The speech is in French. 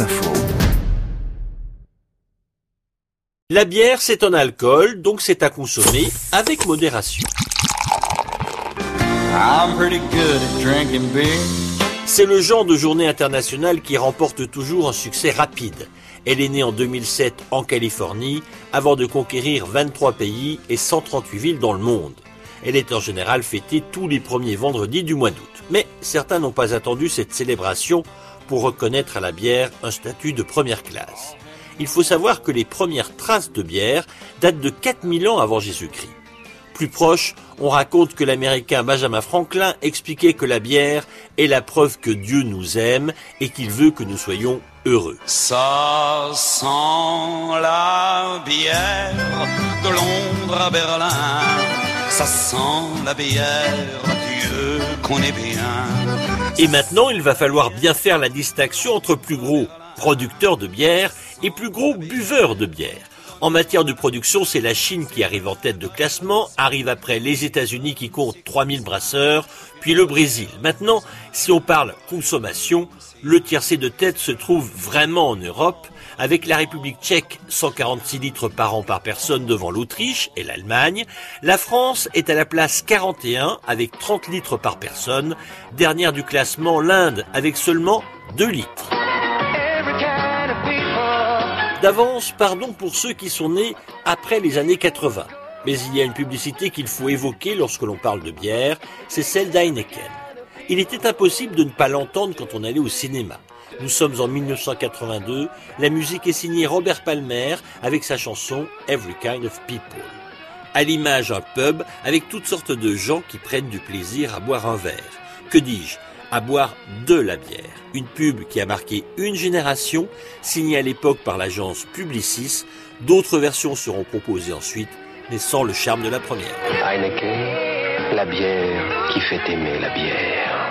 Info. La bière, c'est un alcool, donc c'est à consommer avec modération. C'est le genre de journée internationale qui remporte toujours un succès rapide. Elle est née en 2007 en Californie, avant de conquérir 23 pays et 138 villes dans le monde. Elle est en général fêtée tous les premiers vendredis du mois d'août. Mais certains n'ont pas attendu cette célébration pour reconnaître à la bière un statut de première classe. Il faut savoir que les premières traces de bière datent de 4000 ans avant Jésus-Christ. Plus proche, on raconte que l'américain Benjamin Franklin expliquait que la bière est la preuve que Dieu nous aime et qu'il veut que nous soyons heureux. Ça sent la bière de Londres à Berlin. Ça sent la bière, Dieu qu'on est bien. Et maintenant, il va falloir bien faire la distinction entre plus gros producteurs de bière et plus gros buveurs de bière. En matière de production, c'est la Chine qui arrive en tête de classement, arrive après les États-Unis qui comptent 3000 brasseurs, puis le Brésil. Maintenant, si on parle consommation, le tiercé de tête se trouve vraiment en Europe, avec la République tchèque 146 litres par an par personne devant l'Autriche et l'Allemagne. La France est à la place 41 avec 30 litres par personne. Dernière du classement, l'Inde avec seulement 2 litres d'avance, pardon pour ceux qui sont nés après les années 80. Mais il y a une publicité qu'il faut évoquer lorsque l'on parle de bière, c'est celle d'Heineken. Il était impossible de ne pas l'entendre quand on allait au cinéma. Nous sommes en 1982, la musique est signée Robert Palmer avec sa chanson Every Kind of People. À l'image un pub avec toutes sortes de gens qui prennent du plaisir à boire un verre. Que dis-je? À boire de la bière. Une pub qui a marqué une génération, signée à l'époque par l'agence Publicis. D'autres versions seront proposées ensuite, mais sans le charme de la première. La bière qui fait aimer la bière.